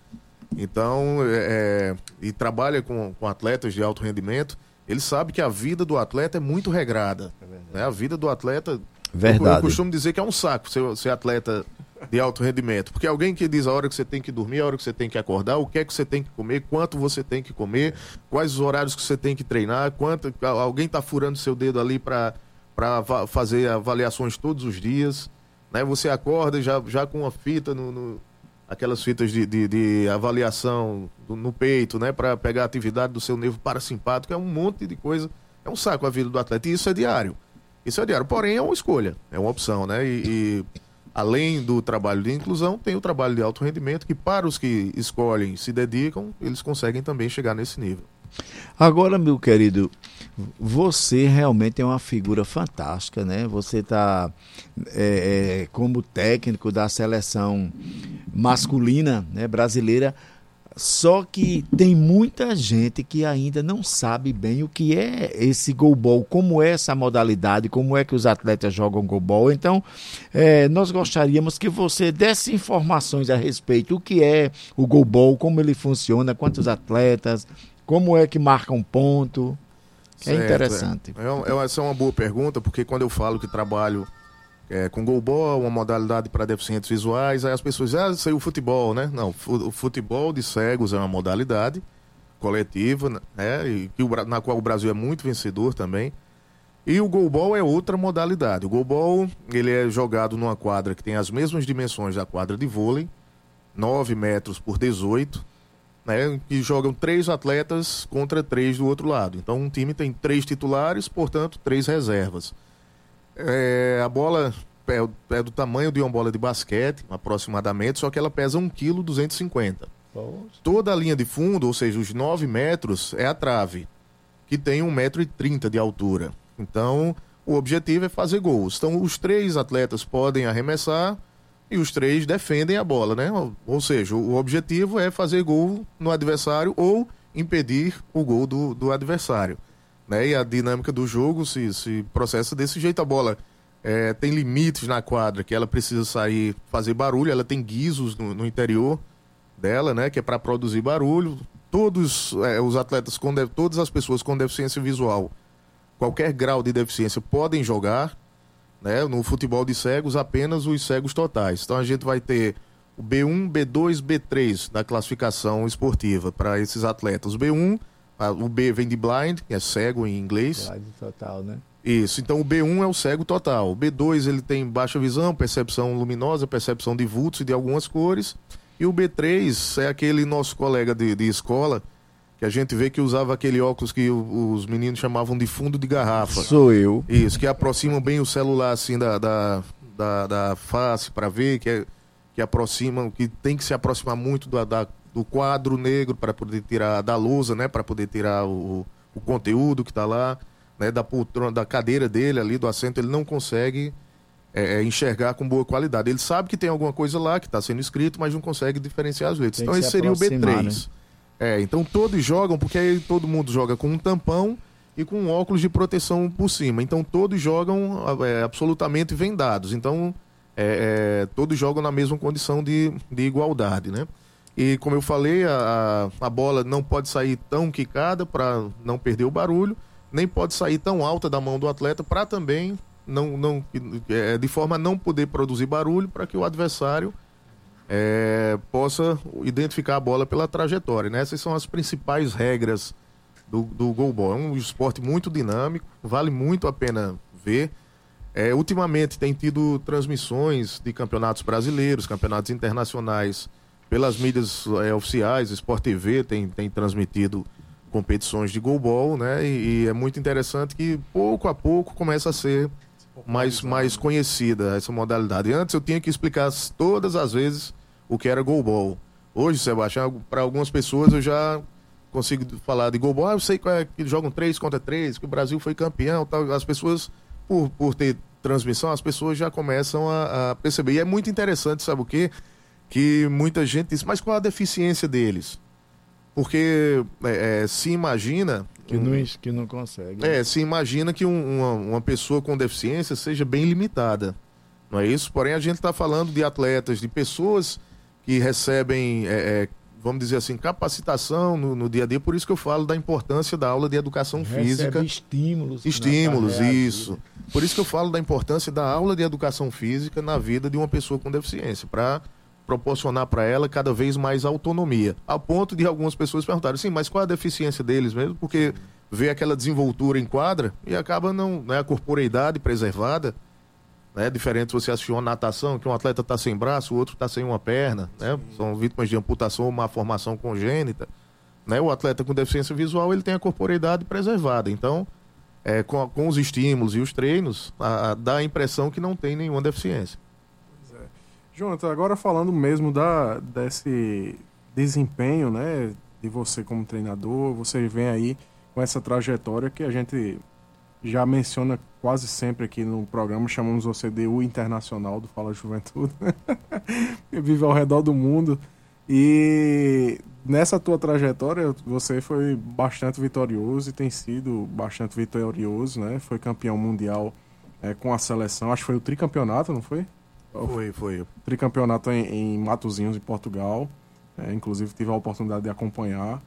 então, é, é, e trabalha com, com atletas de alto rendimento, ele sabe que a vida do atleta é muito regrada. É né? A vida do atleta. Verdade. Eu, eu, costumo dizer que é um saco ser, ser atleta de alto rendimento. Porque alguém que diz a hora que você tem que dormir, a hora que você tem que acordar, o que é que você tem que comer, quanto você tem que comer, quais os horários que você tem que treinar, quanto alguém está furando seu dedo ali para fazer avaliações todos os dias. Né? Você acorda já, já com uma fita no, no aquelas fitas de, de, de avaliação do, no peito, né, para pegar a atividade do seu nervo parasimpático, é um monte de coisa. É um saco a vida do atleta. E isso é diário. Isso é diário. Porém, é uma escolha, é uma opção, né? E, e além do trabalho de inclusão, tem o trabalho de alto rendimento, que para os que escolhem, se dedicam, eles conseguem também chegar nesse nível. Agora, meu querido, você realmente é uma figura fantástica, né? Você está é, é, como técnico da seleção masculina né, brasileira, só que tem muita gente que ainda não sabe bem o que é esse goalball, como é essa modalidade, como é que os atletas jogam goalball. Então, é, nós gostaríamos que você desse informações a respeito do que é o goalball, como ele funciona, quantos atletas, como é que marca um ponto? É certo, é interessante. É. É, essa é uma boa pergunta, porque quando eu falo que trabalho é, com goalball, uma modalidade para deficientes visuais, aí as pessoas dizem, ah, isso aí é o futebol, né? Não, o futebol de cegos é uma modalidade coletiva, né? E, na qual o Brasil é muito vencedor também. E o goalball é outra modalidade. O goalball, ele é jogado numa quadra que tem as mesmas dimensões da quadra de vôlei, 9 metros por 18, né, que jogam três atletas contra três do outro lado. Então um time tem três titulares, portanto, três reservas. É, a bola é, é, do tamanho de uma bola de basquete, aproximadamente, só que ela pesa 1,250 kg. Toda a linha de fundo, ou seja, os 9 metros, é a trave, que tem 1,30m de altura. Então, o objetivo é fazer gols. Então, os três atletas podem arremessar e os três defendem a bola, né? Ou seja, o objetivo é fazer gol no adversário ou impedir o gol do, do adversário. Né? E a dinâmica do jogo se, se processa desse jeito. A bola é, tem limites na quadra, que ela precisa sair, fazer barulho, ela tem guizos no, no interior dela, né? Que é para produzir barulho. Todos é, os atletas, com todas as pessoas com deficiência visual, qualquer grau de deficiência, podem jogar né? No futebol de cegos, apenas os cegos totais. Então a gente vai ter o B1, B2, B3 da classificação esportiva para esses atletas. O B1, a- o B vem de blind, que é cego em inglês. Slide total, né? Isso, então o B1 é o cego total. O B2 ele tem baixa visão, percepção luminosa, percepção de vultos e de algumas cores. E o B3 é aquele nosso colega de, de escola que a gente vê que usava aquele óculos que o- os meninos chamavam de fundo de garrafa. Sou eu. Isso, que aproximam bem o celular assim da, da, da, da face para ver, que, é, que aproximam, que tem que se aproximar muito da, da- do quadro negro para poder tirar, da lousa, né? Para poder tirar o, o conteúdo que está lá, né? Da poltrona, da cadeira dele ali, do assento, ele não consegue é, é, enxergar com boa qualidade. Ele sabe que tem alguma coisa lá que está sendo escrito, mas não consegue diferenciar as letras. Então esse se seria o aproximar, B3. É, então todos jogam, porque aí todo mundo joga com um tampão e com um óculos de proteção por cima. Então todos jogam é, absolutamente vendados. Então é, é, todos jogam na mesma condição de, de igualdade, né? E como eu falei, a, a bola não pode sair tão quicada para não perder o barulho, nem pode sair tão alta da mão do atleta para também não, não é, de forma a não poder produzir barulho para que o adversário é, possa identificar a bola pela trajetória. Né? Essas são as principais regras do, do goalball. É um esporte muito dinâmico, vale muito a pena ver. É, ultimamente tem tido transmissões de campeonatos brasileiros, campeonatos internacionais pelas mídias é, oficiais, Sport TV tem, tem transmitido competições de goalball, né? E, e é muito interessante que pouco a pouco começa a ser mais, mais conhecida essa modalidade. Antes eu tinha que explicar todas as vezes o que era goalball. Hoje, Sebastião, para algumas pessoas eu já consigo falar de goalball. Ah, eu sei é, que jogam 3 contra 3, que o Brasil foi campeão. Tal. As pessoas, por, por ter transmissão, as pessoas já começam a, a perceber. E é muito interessante, sabe o quê? Que muita gente diz, mas qual a deficiência deles? Porque é, é, se imagina. Que não, que não consegue. é, se imagina que um- uma, uma pessoa com deficiência seja bem limitada. Não é isso? Porém, a gente está falando de atletas, de pessoas que recebem, é, é, vamos dizer assim, capacitação no, no dia a dia. Por isso que eu falo da importância da aula de educação Recebe física. estímulos. Estímulos, carreira, isso. Por isso que eu falo da importância da aula de educação física na vida de uma pessoa com deficiência, para proporcionar para ela cada vez mais autonomia. A ponto de algumas pessoas perguntarem, sim, mas qual a deficiência deles mesmo? Porque vê aquela desenvoltura em quadra e acaba não, né, a corporeidade preservada, né, diferente se você assistir uma natação, que um atleta está sem braço, o outro está sem uma perna, né, são vítimas de amputação ou má formação congênita. Né, o atleta com deficiência visual ele tem a corporeidade preservada. Então, é, com, com os estímulos e os treinos, a- a- dá a impressão que não tem nenhuma deficiência. Jonathan, agora falando mesmo da, desse desempenho, né, de você como treinador, você vem aí com essa trajetória que a gente já menciona quase sempre aqui no programa, chamamos você de o internacional do Fala Juventude, vive ao redor do mundo. E nessa tua trajetória, você foi bastante vitorioso e tem sido bastante vitorioso, né? Foi campeão mundial eh, com a seleção, acho que foi o tricampeonato, não foi? Foi, foi. tricampeonato em, em Matozinhos, em Portugal. É, inclusive tive a oportunidade de acompanhar.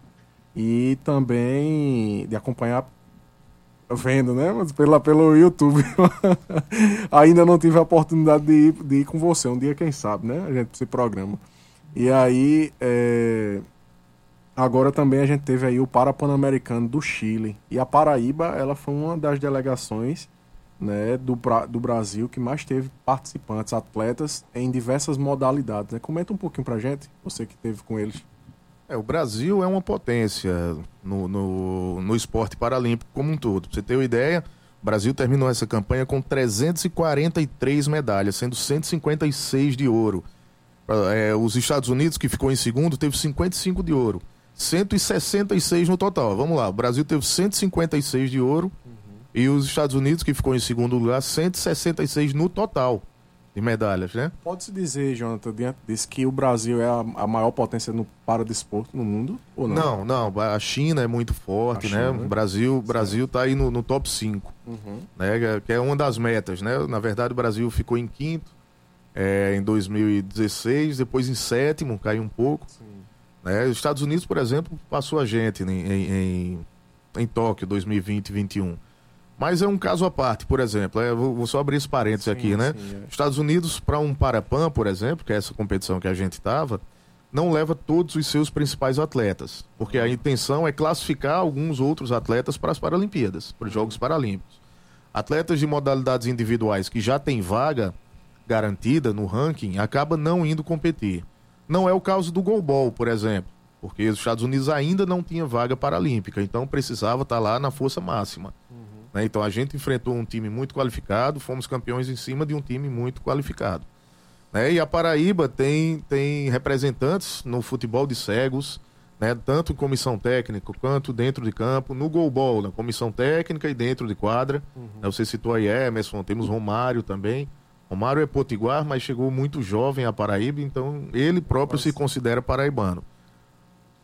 E também de acompanhar vendo, né? Mas pela, pelo YouTube. Ainda não tive a oportunidade de ir, de ir com você. Um dia, quem sabe, né? A gente se programa. E aí, é, agora também a gente teve aí o Parapan-Americano do Chile. E a Paraíba, ela foi uma das delegações né, do, do Brasil que mais teve participantes, atletas em diversas modalidades. Né? Comenta um pouquinho pra gente, você que teve com eles. É, o Brasil é uma potência no, no, no esporte paralímpico como um todo. Pra você ter uma ideia, o Brasil terminou essa campanha com 343 medalhas, sendo 156 de ouro. É, os Estados Unidos, que ficou em segundo, teve 55 de ouro. 166 no total. Vamos lá, o Brasil teve 156 de ouro e os Estados Unidos, que ficou em segundo lugar, 166 no total de medalhas, né? Pode-se dizer, Jonathan, diante disso, que o Brasil é a, a maior potência no paradesporto no mundo? Ou não? Não, não, a China é muito forte, A China, né? né? O Brasil, Brasil tá aí no, no top 5, Uhum. né? Que é- Que é uma das metas, né? Na verdade, o Brasil ficou em quinto é, em 2016, depois em sétimo, caiu um pouco. Né? Os Estados Unidos, por exemplo, passou a gente em, em, em, em Tóquio 2020 e 2021. Mas é um caso à parte, por exemplo. é, vou, vou só abrir esse parênteses Sim, aqui, né? sim, é. Estados Unidos, para um Parapan, por exemplo, que é essa competição que a gente estava, não leva todos os seus principais atletas. Porque a intenção é classificar alguns outros atletas para as Paralimpíadas, para os Jogos Paralímpicos. Atletas de modalidades individuais que já têm vaga garantida no ranking acaba não indo competir. Não é o caso do goalball, por exemplo, porque os Estados Unidos ainda não tinha vaga paralímpica, então precisava estar lá na força máxima. Né? Então a gente enfrentou um time muito qualificado, fomos campeões em cima de um time muito qualificado. Né? E a Paraíba tem, tem representantes no futebol de cegos, né? tanto em comissão técnica quanto dentro de campo, no goalball, na comissão técnica e dentro de quadra. Né? Você citou aí Emerson, temos Romário também. Romário é potiguar, mas chegou muito jovem à Paraíba, então ele próprio se considera paraibano.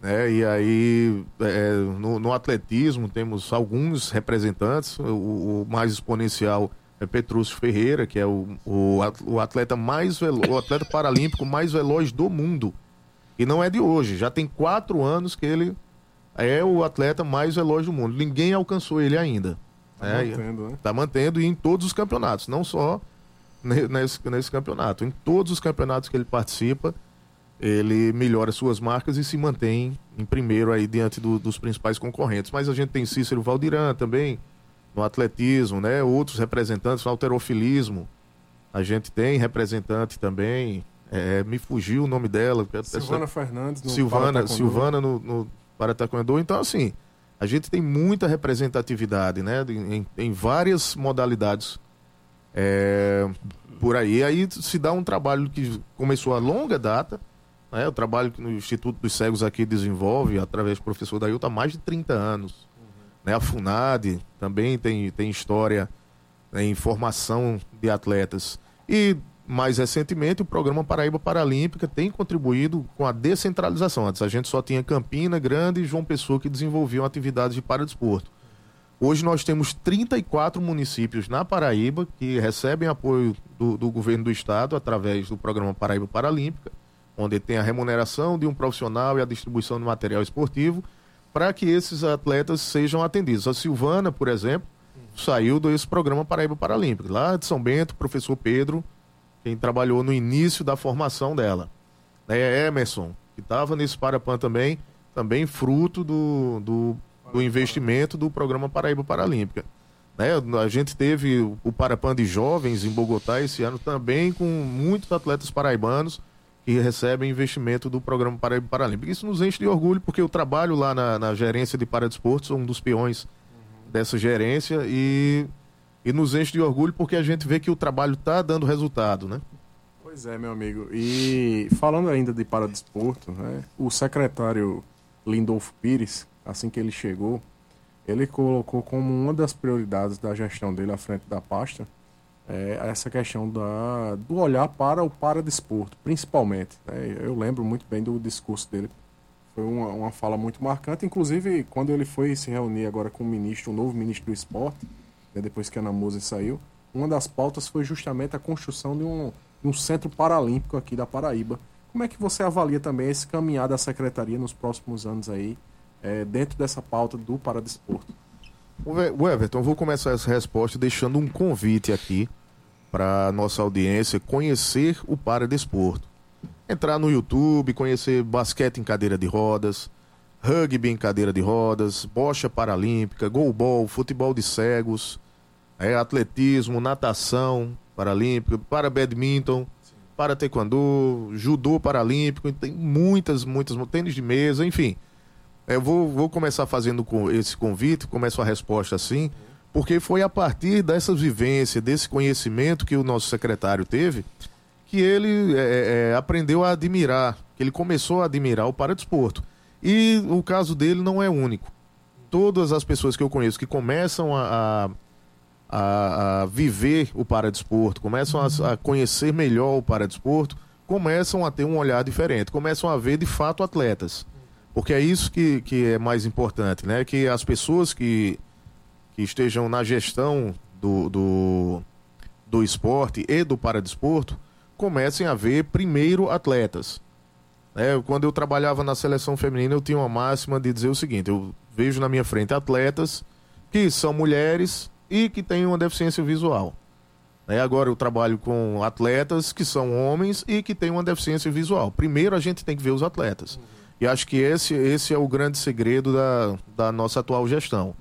Né? E aí, é, no, no atletismo, temos alguns representantes. O, o mais exponencial é Petrúcio Ferreira, que é o, o, at- o atleta mais velo, o atleta paralímpico mais veloz do mundo. E não é de hoje, já tem quatro anos que ele é o atleta mais veloz do mundo. Ninguém alcançou ele ainda. Tá É, mantendo, né? Tá mantendo e em todos os campeonatos, não só ne- nesse, nesse campeonato. Em todos os campeonatos que ele participa, ele melhora suas marcas e se mantém em primeiro aí diante do- dos principais concorrentes. Mas a gente tem Cícero Valdiran também no atletismo, né? Outros representantes no alterofilismo. A gente tem representante também. é, me fugiu o nome dela. Silvana Fernandes no Silvana, Parataekwondo. Silvana no, no para Taekwondo. Então, assim, a gente tem muita representatividade, né? Em, em várias modalidades é, por aí. Aí se dá um trabalho que começou a longa data, né? O trabalho que o Instituto dos Cegos aqui desenvolve, através do professor Dailton, há mais de 30 anos. Né? A FUNAD também tem, tem história né, em formação de atletas. E, mais recentemente, o programa Paraíba Paralímpica tem contribuído com a descentralização. Antes a gente só tinha Campina, Grande e João Pessoa que desenvolviam atividades de paradesporto. Hoje nós temos 34 municípios na Paraíba que recebem apoio do, do governo do estado através do programa Paraíba Paralímpica, onde tem a remuneração de um profissional e a distribuição de material esportivo para que esses atletas sejam atendidos. A Silvana, por exemplo, saiu desse programa Paraíba Paralímpico, lá de São Bento, professor Pedro, quem trabalhou no início da formação dela. É Emerson, que estava nesse Parapan também, também fruto do, do, do investimento do programa Paraíba Paralímpica. Né? A gente teve o- o Parapan de Jovens em Bogotá esse ano também com muitos atletas paraibanos que recebem investimento do programa Paraíba Paralímpico. Isso nos enche de orgulho porque eu trabalho lá na, na gerência de paradesportos, sou um dos peões dessa gerência e, e nos enche de orgulho porque a gente vê que o trabalho está dando resultado, né? Pois é, meu amigo. E falando ainda de paradesporto, né, o secretário Lindolfo Pires, assim que ele chegou, ele colocou como uma das prioridades da gestão dele à frente da pasta é, essa questão da, do olhar para o paradesporto, principalmente. né. Eu lembro muito bem do discurso dele. Foi uma, uma fala muito marcante. Inclusive, quando ele foi se reunir agora com o ministro, o novo ministro do esporte, né, depois que a Ana Mose saiu, uma das pautas foi justamente a construção de um, um centro paralímpico aqui da Paraíba. Como é que você avalia também esse caminhar da secretaria nos próximos anos aí, é, dentro dessa pauta do paradesporto? O Ve- o Everton, eu vou começar essa resposta deixando um convite aqui para nossa audiência conhecer o paradesporto. Entrar no YouTube, conhecer basquete em cadeira de rodas, rugby em cadeira de rodas, bocha paralímpica, goalball, futebol de cegos, é, atletismo, natação paralímpica, para badminton, para taekwondo, judô paralímpico, tem muitas, muitas, tênis de mesa, enfim. Eu vou, vou começar fazendo esse convite, começo a resposta assim, porque foi a partir dessa vivência, desse conhecimento que o nosso secretário teve, que ele é, é, aprendeu a admirar, que ele começou a admirar o paradesporto. E o caso dele não é único. Todas as pessoas que eu conheço que começam a, a, a, a viver o paradesporto, começam a, a conhecer melhor o paradesporto, começam a ter um olhar diferente, começam a ver de fato atletas. Porque é isso que, que é mais importante, né? Que as pessoas que, que estejam na gestão do, do, do esporte e do paradesporto comecem a ver primeiro atletas. É, quando eu trabalhava na seleção feminina, eu tinha uma máxima de dizer o seguinte: eu vejo na minha frente atletas que são mulheres, e que têm uma deficiência visual. É, agora eu trabalho com atletas que são homens e que têm uma deficiência visual. Primeiro a gente tem que ver os atletas. E acho que esse, esse é o grande segredo da, da nossa atual gestão.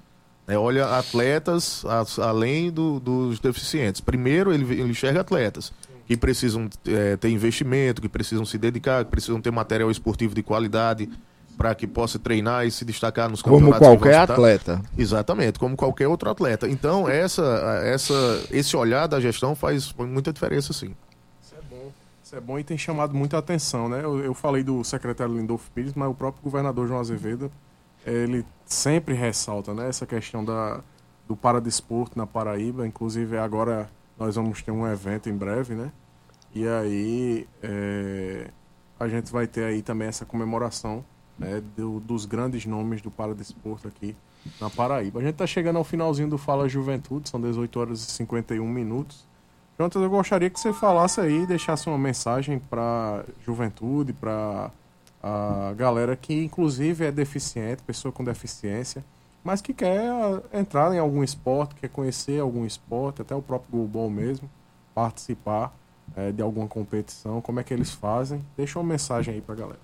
É, olha atletas as, além do, dos deficientes. Primeiro ele, ele enxerga atletas que precisam é, ter investimento, que precisam se dedicar, que precisam ter material esportivo de qualidade para que possa treinar e se destacar nos Como campeonatos. vão qualquer atleta. Exatamente, como qualquer outro atleta. Então, essa, essa, esse olhar da gestão faz muita diferença, sim. Isso é bom. E tem chamado muita atenção, né? Eu, eu falei do secretário Lindolfo Pires, mas o próprio governador João Azevedo, ele sempre ressalta, né? Essa questão da, do paradesporto na Paraíba. Inclusive, agora nós vamos ter um evento em breve, né? E aí é, a gente vai ter aí também essa comemoração né, do- dos grandes nomes do paradesporto aqui na Paraíba. A gente está chegando ao finalzinho do Fala Juventude, são 18 horas e 51 minutos. Jonathan, eu gostaria que você falasse aí, deixasse uma mensagem para juventude, para a galera que inclusive é deficiente, pessoa com deficiência, mas que quer ah, entrar em algum esporte, quer conhecer algum esporte, até o próprio Goalball mesmo, participar eh, de alguma competição, como é que eles fazem? Deixa uma mensagem aí para a galera.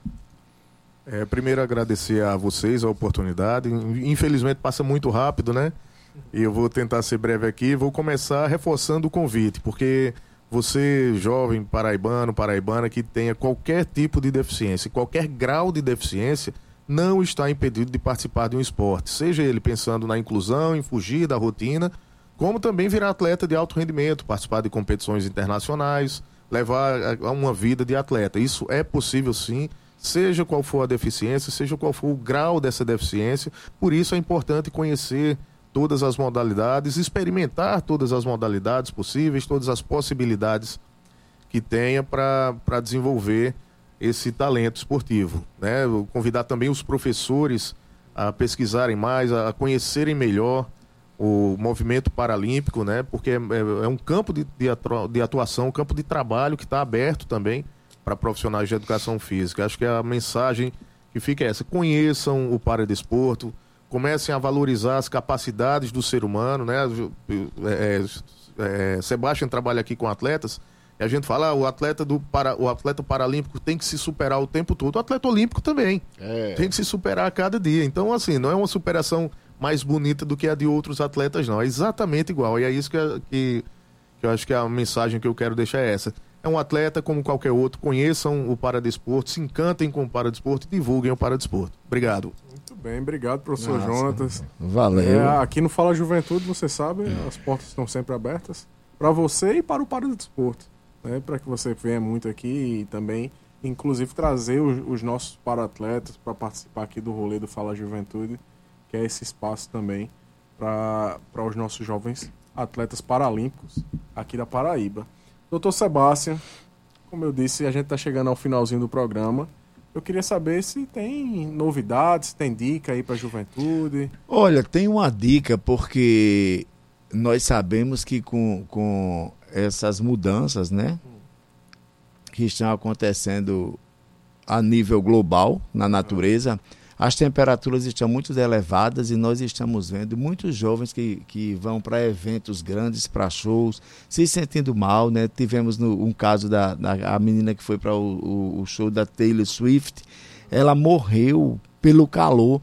É, primeiro agradecer a vocês a oportunidade. Infelizmente passa muito rápido, né? E eu vou tentar ser breve aqui. Vou começar reforçando o convite, porque você, jovem paraibano, paraibana, que tenha qualquer tipo de deficiência, qualquer grau de deficiência, não está impedido de participar de um esporte. Seja ele pensando na inclusão, em fugir da rotina, como também virar atleta de alto rendimento, participar de competições internacionais, levar a- a uma vida de atleta. Isso é possível sim, seja qual for a deficiência, seja qual for o grau dessa deficiência. Por isso é importante conhecer todas as modalidades, experimentar todas as modalidades possíveis, todas as possibilidades que tenha para desenvolver esse talento esportivo. Né? Convidar também os professores a pesquisarem mais, a conhecerem melhor o movimento paralímpico, né? porque é, é- é um campo de, de atuação, um campo de trabalho que está aberto também para profissionais de educação física. Acho que a mensagem que fica é essa: conheçam o paradesporto, comecem a valorizar as capacidades do ser humano. Né? É, é, Sebastian trabalha aqui com atletas. E a gente fala, ah, o atleta do para, o atleta paralímpico tem que se superar o tempo todo. O atleta olímpico também É. tem que se superar a cada dia. Então, assim, não é uma superação mais bonita do que a de outros atletas, não. É exatamente igual. E é isso que, que, que eu acho que a mensagem que eu quero deixar é essa. É um atleta como qualquer outro. Conheçam o paradesporto, se encantem com o paradesporto e divulguem o paradesporto. Obrigado. Bem, obrigado, professor Nossa. Jonatas. Valeu. É, aqui no Fala Juventude, você sabe, as portas estão sempre abertas para você e para o Paradesporto. Né, para que você venha muito aqui e também, inclusive, trazer os, os nossos para-atletas para participar aqui do rolê do Fala Juventude, que é esse espaço também para os nossos jovens atletas paralímpicos aqui da Paraíba. Doutor Sebastião, como eu disse, a gente está chegando ao finalzinho do programa. Eu queria saber se tem novidades, se tem dica aí para a juventude. Olha, tem uma dica, porque nós sabemos que com, com essas mudanças, né, que estão acontecendo a nível global na natureza, as temperaturas estão muito elevadas e nós estamos vendo muitos jovens que, que vão para eventos grandes, para shows, se sentindo mal, né? Tivemos no, um caso da, da menina que foi para o, o- o show da Taylor Swift, ela morreu pelo calor.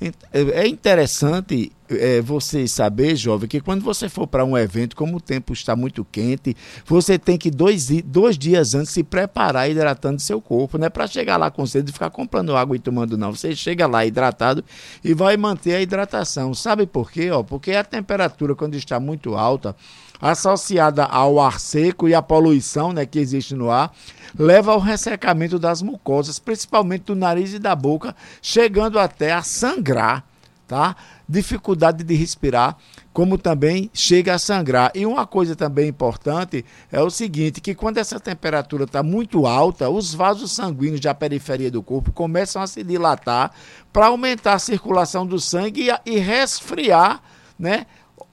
Ent- É interessante é, você saber, jovem, que quando você for para um evento, como o tempo está muito quente, você tem que dois, dois dias antes se preparar hidratando seu corpo. Não é para chegar lá com sede e ficar comprando água e tomando, não. Você chega lá hidratado e vai manter a hidratação. Sabe por quê? Ó, porque a temperatura, quando está muito alta, associada ao ar seco e à poluição né, que existe no ar, leva ao ressecamento das mucosas, principalmente do nariz e da boca, chegando até a sangrar, tá? Dificuldade de respirar, como também chega a sangrar. E uma coisa também importante é o seguinte, que quando essa temperatura está muito alta, os vasos sanguíneos da periferia do corpo começam a se dilatar para aumentar a circulação do sangue e, e resfriar, né?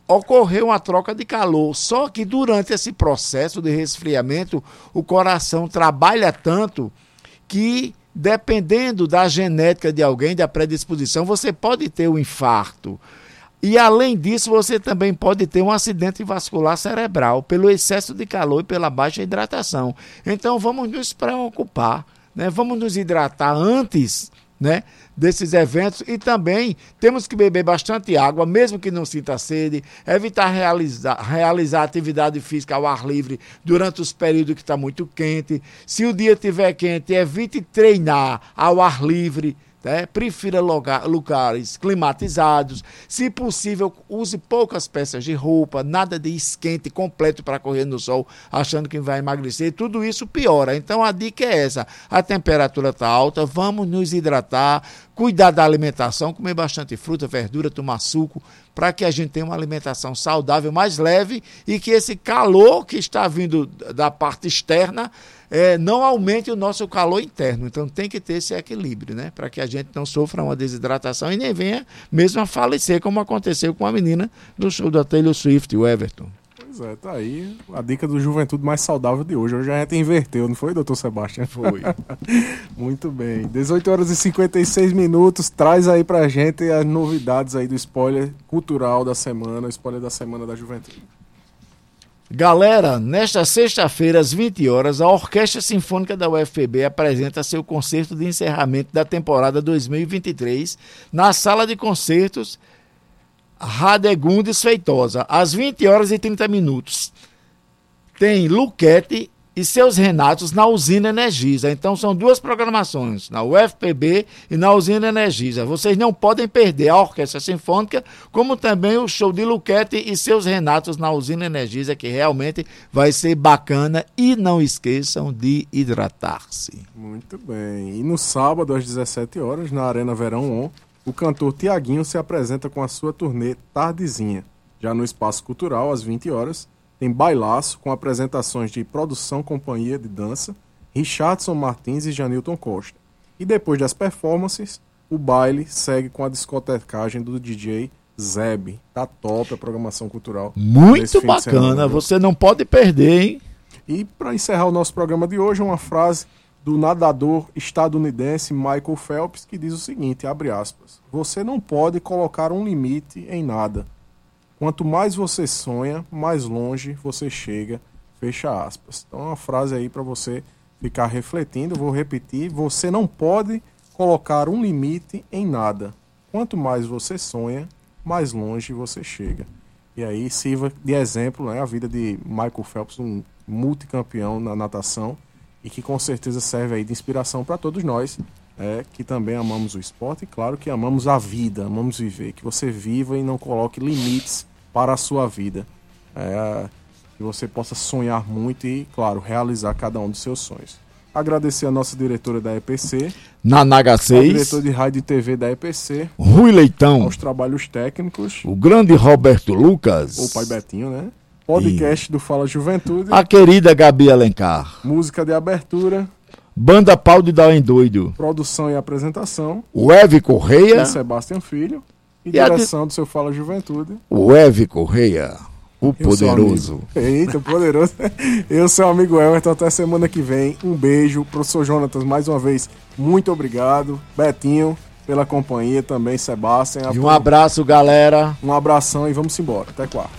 Ocorreu uma troca de calor. Só que durante esse processo de resfriamento, o coração trabalha tanto que, dependendo da genética de alguém, da predisposição, você pode ter um infarto. E além disso, você também pode ter um acidente vascular cerebral pelo excesso de calor e pela baixa hidratação. Então vamos nos preocupar, né? Vamos nos hidratar antes, né? Desses eventos e também temos que beber bastante água, mesmo que não sinta sede, evitar realizar, realizar atividade física ao ar livre durante os períodos que está muito quente. Se o dia estiver quente, evite treinar ao ar livre né? Prefira lugar, lugares climatizados. Se possível, use poucas peças de roupa, nada de esquente completo para correr no sol, achando que vai emagrecer. Tudo isso piora. Então a dica é essa: a temperatura está alta, vamos nos hidratar, cuidar da alimentação, comer bastante fruta, verdura, tomar suco, para que a gente tenha uma alimentação saudável, mais leve e que esse calor que está vindo da parte externa é, não aumente o nosso calor interno. Então tem que ter esse equilíbrio, né? Para que a gente não sofra uma desidratação e nem venha mesmo a falecer, como aconteceu com a menina do show da Taylor Swift, o Everton. Pois é, tá aí a dica do Juventude mais saudável de hoje. Hoje a gente inverteu, não foi, doutor Sebastião? Foi. Muito bem. 18 horas e 56 minutos. Traz aí pra gente as novidades aí do spoiler cultural da semana, o spoiler da semana da Juventude. Galera, nesta sexta-feira, às 20 horas, a Orquestra Sinfônica da UFPB apresenta seu concerto de encerramento da temporada 2023 na Sala de Concertos Radegundes Feitosa, às 20 horas e 30 minutos. Tem Luquete e seus Renatos na Usina Energisa. Então são duas programações, na UFPB e na Usina Energisa. Vocês não podem perder a Orquestra Sinfônica, como também o show de Luquete e seus Renatos na Usina Energisa, que realmente vai ser bacana. E não esqueçam de hidratar-se. Muito bem. E no sábado, às 17 horas, na Arena Verão On, o cantor Tiaguinho se apresenta com a sua turnê Tardezinha. Já no Espaço Cultural, às 20 horas, tem bailaço com apresentações de produção companhia de dança, Richardson Martins e Janilton Costa. E depois das performances, o baile segue com a discotecagem do DJ Zeb. Tá top a programação cultural. Muito bacana, você não pode perder, hein? E para encerrar o nosso programa de hoje, uma frase do nadador estadunidense Michael Phelps que diz o seguinte, abre aspas: Você não pode colocar um limite em nada. Quanto mais você sonha, mais longe você chega. Fecha aspas. Então, é uma frase aí para você ficar refletindo. Vou repetir: você não pode colocar um limite em nada. Quanto mais você sonha, mais longe você chega. E aí sirva de exemplo né, a vida de Michael Phelps, um multicampeão na natação e que com certeza serve aí de inspiração para todos nós é, que também amamos o esporte e claro que amamos a vida, amamos viver, que você viva e não coloque limites para a sua vida. É, que você possa sonhar muito e, claro, realizar cada um dos seus sonhos. Agradecer a nossa diretora da EPC. Nanaga 6. Diretor de rádio e TV da EPC. Rui Leitão. Aos trabalhos técnicos. O grande Roberto Lucas. O pai Betinho, né? Podcast e... do Fala Juventude. A querida Gabi Alencar. Música de abertura. Banda Pau de Dal em Doido. Produção e apresentação. O Eve Correia. E Sebastião Filho. E, direção do seu Fala Juventude. O Eve Correia. O poderoso. Eita, poderoso. Eu sou o amigo Everton. Até semana que vem. Um beijo. Professor Jonatas, mais uma vez, muito obrigado. Betinho, pela companhia também. Sebastião. E um abraço, galera. Um abração e vamos embora. Até quarta.